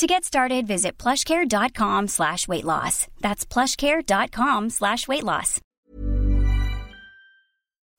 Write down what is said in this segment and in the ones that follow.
To get started, visit plushcare.com slash weight loss. That's plushcare.com slash weight loss.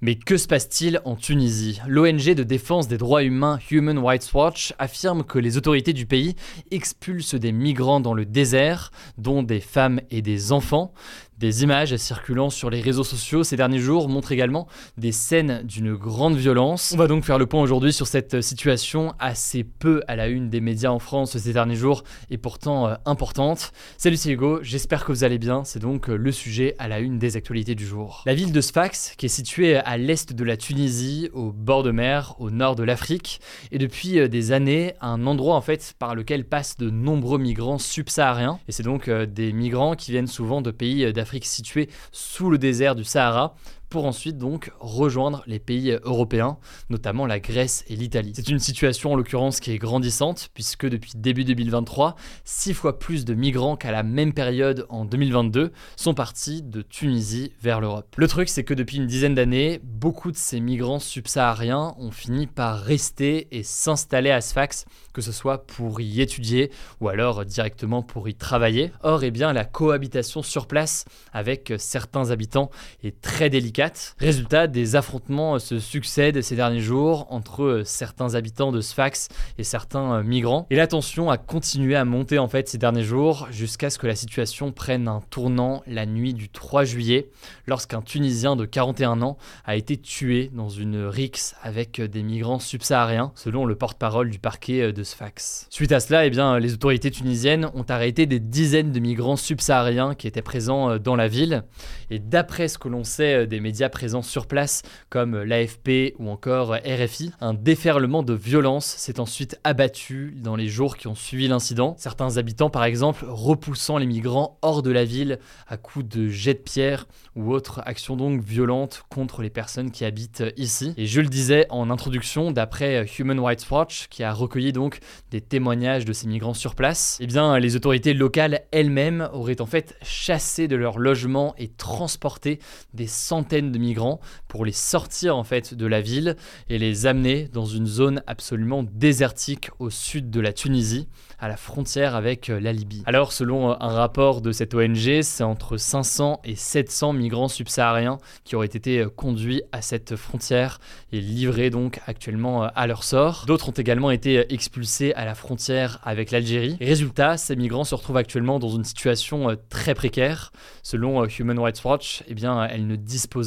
Mais que se passe-t-il en Tunisie? L'ONG de défense des droits humains Human Rights Watch affirme que les autorités du pays expulsent des migrants dans le désert, dont des femmes et des enfants. Des images circulant sur les réseaux sociaux ces derniers jours montrent également des scènes d'une grande violence. On va donc faire le point aujourd'hui sur cette situation assez peu à la une des médias en France ces derniers jours et pourtant euh, importante. Salut c'est Hugo, j'espère que vous allez bien, c'est donc euh, le sujet à la une des actualités du jour. La ville de Sfax, qui est située à l'est de la Tunisie, au bord de mer, au nord de l'Afrique, est depuis euh, des années un endroit en fait par lequel passent de nombreux migrants subsahariens et c'est donc des migrants qui viennent souvent de pays d'Afrique situé sous le désert du Sahara pour ensuite donc rejoindre les pays européens, notamment la Grèce et l'Italie. C'est une situation en l'occurrence qui est grandissante, puisque depuis début 2023, six fois plus de migrants qu'à la même période en 2022 sont partis de Tunisie vers l'Europe. Le truc, c'est que depuis une dizaine d'années, beaucoup de ces migrants subsahariens ont fini par rester et s'installer à Sfax, que ce soit pour y étudier ou alors directement pour y travailler. Or, eh bien, la cohabitation sur place avec certains habitants est très délicate Résultat, des affrontements euh, se succèdent ces derniers jours entre euh, certains habitants de Sfax et certains euh, migrants. Et la tension a continué à monter en fait ces derniers jours jusqu'à ce que la situation prenne un tournant la nuit du 3 juillet lorsqu'un Tunisien de 41 ans a été tué dans une rixe avec des migrants subsahariens selon le porte-parole du parquet de Sfax. Suite à cela, eh bien, les autorités tunisiennes ont arrêté des dizaines de migrants subsahariens qui étaient présents dans la ville et d'après ce que l'on sait des médias médias présents sur place comme l'AFP ou encore RFI. Un déferlement de violence s'est ensuite abattu dans les jours qui ont suivi l'incident. Certains habitants, par exemple, repoussant les migrants hors de la ville à coups de jets de pierre ou autres actions donc violentes contre les personnes qui habitent ici. Et je le disais en introduction, d'après Human Rights Watch, qui a recueilli donc des témoignages de ces migrants sur place, eh bien les autorités locales elles-mêmes auraient en fait chassé de leur logement et transporté des centaines de migrants pour les sortir en fait de la ville et les amener dans une zone absolument désertique au sud de la Tunisie, à la frontière avec euh, la Libye. Alors selon euh, un rapport de cette ONG, c'est entre 500 et 700 migrants subsahariens qui auraient été euh, conduits à cette frontière et livrés donc actuellement à leur sort. D'autres ont également été expulsés à la frontière avec l'Algérie. Résultat, ces migrants se retrouvent actuellement dans une situation très précaire. Selon Human Rights Watch, eh bien, elles ne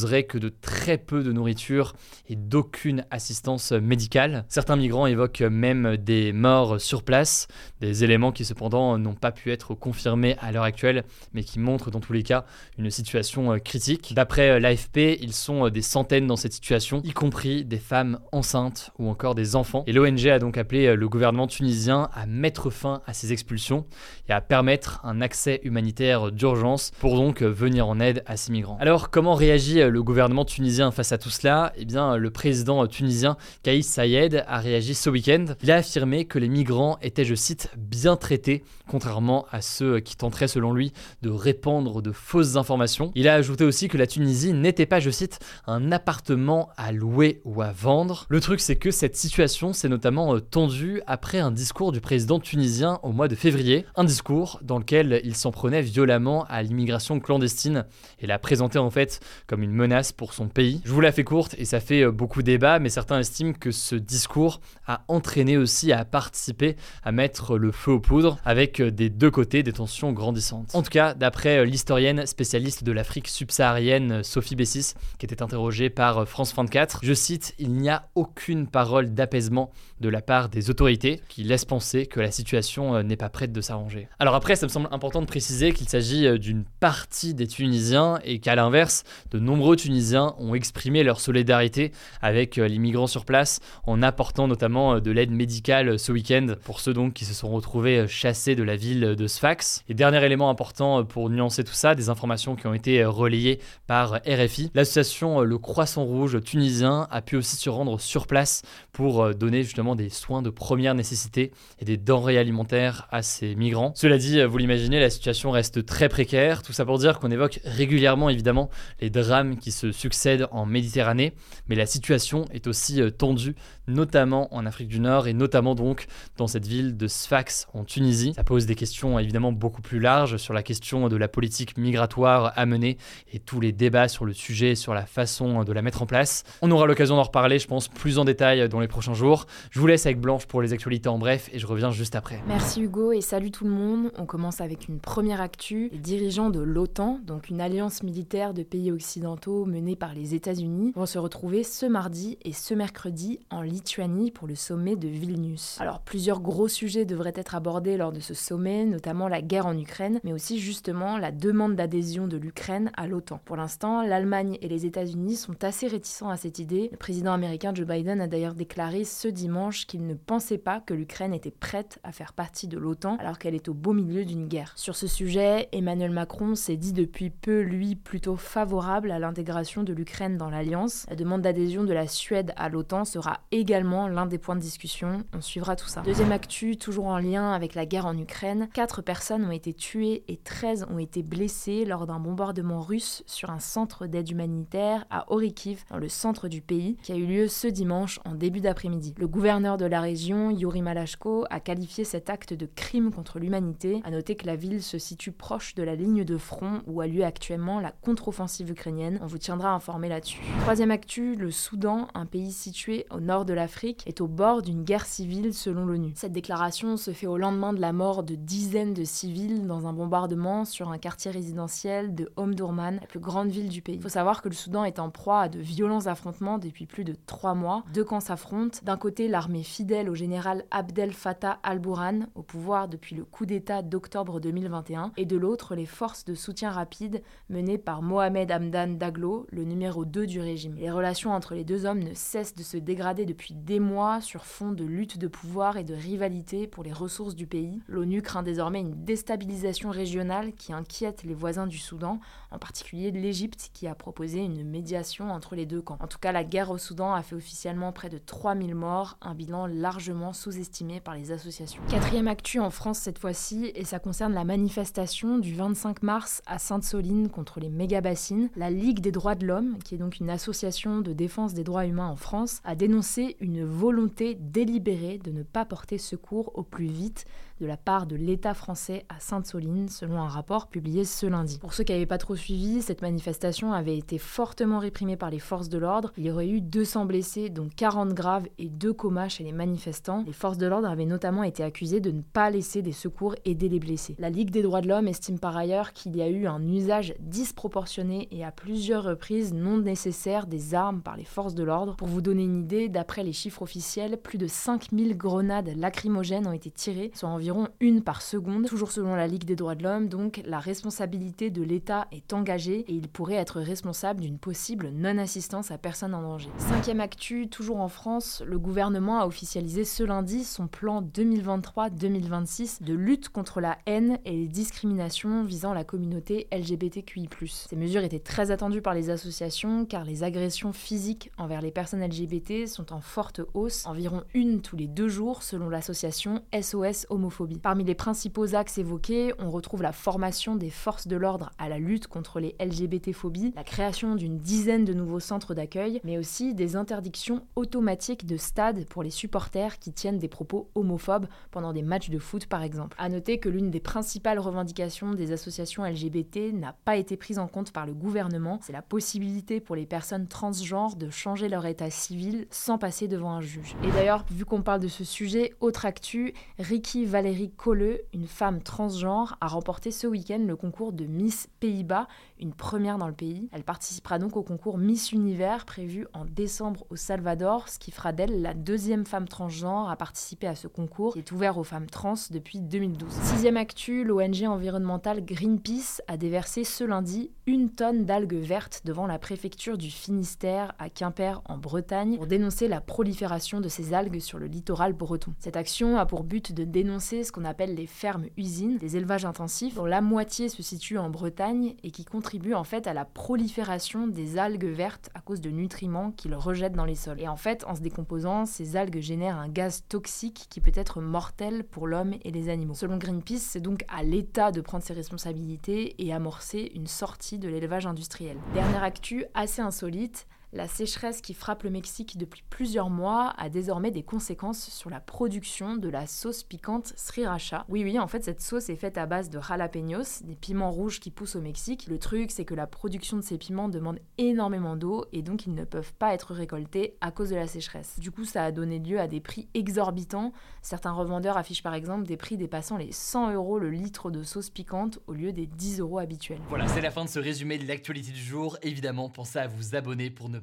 que de très peu de nourriture et d'aucune assistance médicale. Certains migrants évoquent même des morts sur place, des éléments qui cependant n'ont pas pu être confirmés à l'heure actuelle, mais qui montrent dans tous les cas une situation critique. D'après l'AFP, ils sont des centaines dans cette situation, y compris des femmes enceintes ou encore des enfants. Et l'ONG a donc appelé le gouvernement tunisien à mettre fin à ces expulsions et à permettre un accès humanitaire d'urgence pour donc venir en aide à ces migrants. Alors comment réagit le gouvernement tunisien face à tout cela Eh bien, le président tunisien Kaïs Sayed a réagi ce week-end. Il a affirmé que les migrants étaient, je cite, bien traités, contrairement à ceux qui tenteraient, selon lui, de répandre de fausses informations. Il a ajouté aussi que la Tunisie n'était pas, je cite, un appartement à louer ou à vendre. Le truc, c'est que cette situation s'est notamment euh, tendue après un discours du président tunisien au mois de février. Un discours dans lequel il s'en prenait violemment à l'immigration clandestine et l'a présenté en fait comme une menace pour son pays. Je vous la fais courte et ça fait euh, beaucoup débat, mais certains estiment que ce discours a entraîné aussi à participer à mettre le feu aux poudres avec euh, des deux côtés des tensions grandissantes. En tout cas, d'après euh, l'historienne spécialiste de l'Afrique subsaharienne Sophie Bessis, qui était interrogée par France 24, je cite, il n'y a aucune parole d'apaisement de la part des autorités qui laisse penser que la situation n'est pas prête de s'arranger. Alors après, ça me semble important de préciser qu'il s'agit d'une partie des Tunisiens et qu'à l'inverse, de nombreux nombreux Tunisiens ont exprimé leur solidarité avec les migrants sur place en apportant notamment de l'aide médicale ce week-end pour ceux donc qui se sont retrouvés chassés de la ville de Sfax. Et dernier élément important pour nuancer tout ça, des informations qui ont été relayées par RFI. L'association Le Croissant Rouge tunisien a pu aussi se rendre sur place pour donner justement des soins de première nécessité et des denrées alimentaires à ces migrants. Cela dit, vous l'imaginez, la situation reste très précaire. Tout ça pour dire qu'on évoque régulièrement évidemment les drames qui se succèdent en Méditerranée, mais la situation est aussi euh, tendue, notamment en Afrique du Nord et notamment donc dans cette ville de Sfax en Tunisie. Ça pose des questions évidemment beaucoup plus larges sur la question de la politique migratoire à mener et tous les débats sur le sujet, sur la façon de la mettre en place. On aura l'occasion d'en reparler, je pense, plus en détail dans les prochains jours. Je vous laisse avec Blanche pour les actualités en bref et je reviens juste après. Merci Hugo et salut tout le monde. On commence avec une première actu. Les dirigeants de l'OTAN, donc une alliance militaire de pays occidentaux menée par les États-Unis, vont se retrouver ce mardi et ce mercredi en Lituanie pour le sommet de Vilnius. Alors plusieurs gros sujets devraient être abordés lors de ce sommet, notamment la guerre en Ukraine, mais aussi justement la demande d'adhésion de l'Ukraine à l'OTAN. Pour l'instant, l'Allemagne et les États-Unis sont assez réticents à cette idée. Le président américain Joe Biden a d'ailleurs déclaré ce dimanche qu'il ne pensait pas que l'Ukraine était prête à faire partie de l'OTAN alors qu'elle est au beau milieu d'une guerre. Sur ce sujet, Emmanuel Macron s'est dit depuis peu, lui, plutôt favorable à l'intégration de l'Ukraine dans l'Alliance. La demande d'adhésion de la Suède à l'OTAN sera également l'un des points de discussion. On suivra tout ça. Deuxième actu, toujours en lien avec la guerre en Ukraine, quatre personnes ont été tuées et 13 ont été blessées lors d'un bombardement russe sur un centre d'aide humanitaire à Orikiv, dans le centre du pays, qui a eu lieu ce dimanche en début d'après-midi. Le gouverneur de la région, Yuri Malashko, a qualifié cet acte de crime contre l'humanité. A noter que la ville se situe proche de la ligne de front où a lieu actuellement la contre-offensive ukrainienne. On vous tiendra informé là-dessus. Troisième actu, le Soudan, un pays situé au nord de l'Afrique, est au bord d'une guerre civile selon l'ONU. Cette déclaration se fait au lendemain de la mort de dizaines de civils dans un bombardement sur un quartier résidentiel de Omdurman, la plus grande ville du pays. Il faut savoir que le Soudan est en proie à de violents affrontements depuis plus de trois mois. Deux camps s'affrontent. D'un côté, l'armée fidèle au général Abdel Fattah al-Burhan, au pouvoir depuis le coup d'État d'octobre 2021, et de l'autre, les forces de soutien rapide menées par Mohamed Hamdan Daglo, le numéro 2 du régime. Les relations entre les deux hommes ne cessent de se dégrader depuis des mois sur fond de lutte de pouvoir et de rivalité pour les ressources du pays. L'ONU craint désormais une déstabilisation régionale qui inquiète les voisins du Soudan, en particulier l'Égypte qui a proposé une médiation entre les deux camps. En tout cas, la guerre au Soudan a fait officiellement près de 3000 morts, un bilan largement sous-estimé par les associations. Quatrième actu en France cette fois-ci, et ça concerne la manifestation du 25 mars à Sainte-Soline contre les méga-bassines. La Ligue des droits de l'homme, qui est donc une association de défense des droits humains en France, a dénoncé une volonté délibérée de ne pas porter secours au plus vite de la part de l'État français à Sainte-Soline, selon un rapport publié ce lundi. Pour ceux qui n'avaient pas trop suivi, cette manifestation avait été fortement réprimée par les forces de l'ordre. Il y aurait eu 200 blessés, dont 40 graves et 2 comas chez les manifestants. Les forces de l'ordre avaient notamment été accusées de ne pas laisser des secours aider les blessés. La Ligue des droits de l'homme estime par ailleurs qu'il y a eu un usage disproportionné et à plusieurs reprises non nécessaire des armes par les forces de l'ordre. Pour vous donner une idée, d'après les chiffres officiels, plus de 5000 grenades lacrymogènes ont été tirées, soit environ une par seconde. Toujours selon la Ligue des droits de l'homme, donc la responsabilité de l'État est engagée et il pourrait être responsable d'une possible non-assistance à personne en danger. Cinquième actu, toujours en France, le gouvernement a officialisé ce lundi son plan 2023-2026 de lutte contre la haine et les discriminations visant la communauté LGBTQI+. Ces mesures étaient très attendues par les associations car les agressions physiques envers les personnes LGBT sont en forte hausse, environ une tous les deux jours selon l'association SOS Homophobie Parmi les principaux axes évoqués, on retrouve la formation des forces de l'ordre à la lutte contre les LGBT-phobies, la création d'une dizaine de nouveaux centres d'accueil, mais aussi des interdictions automatiques de stade pour les supporters qui tiennent des propos homophobes pendant des matchs de foot par exemple. À noter que l'une des principales revendications des associations LGBT n'a pas été prise en compte par le gouvernement, c'est la possibilité pour les personnes transgenres de changer leur état civil sans passer devant un juge. Et d'ailleurs, vu qu'on parle de ce sujet, autre actu, Ricky Valérie Colleux, une femme transgenre, a remporté ce week-end le concours de Miss Pays-Bas, une première dans le pays. Elle participera donc au concours Miss Univers prévu en décembre au Salvador, ce qui fera d'elle la deuxième femme transgenre à participer à ce concours qui est ouvert aux femmes trans depuis 2012. Sixième actu, l'ONG environnementale Greenpeace a déversé ce lundi une tonne d'algues vertes devant la préfecture du Finistère à Quimper en Bretagne pour dénoncer la prolifération de ces algues sur le littoral breton. Cette action a pour but de dénoncer ce qu'on appelle les fermes-usines, des élevages intensifs dont la moitié se situe en Bretagne et qui contribuent en fait à la prolifération des algues vertes à cause de nutriments qu'ils rejettent dans les sols. Et en fait, en se décomposant, ces algues génèrent un gaz toxique qui peut être mortel pour l'homme et les animaux. Selon Greenpeace, c'est donc à l'État de prendre ses responsabilités et amorcer une sortie de l'élevage industriel. Dernière actu assez insolite, la sécheresse qui frappe le Mexique depuis plusieurs mois a désormais des conséquences sur la production de la sauce piquante sriracha. Oui, oui, en fait, cette sauce est faite à base de jalapenos, des piments rouges qui poussent au Mexique. Le truc, c'est que la production de ces piments demande énormément d'eau et donc ils ne peuvent pas être récoltés à cause de la sécheresse. Du coup, ça a donné lieu à des prix exorbitants. Certains revendeurs affichent par exemple des prix dépassant les 100 euros le litre de sauce piquante au lieu des 10 euros habituels. Voilà, c'est la fin de ce résumé de l'actualité du jour. Évidemment, pensez à vous abonner pour ne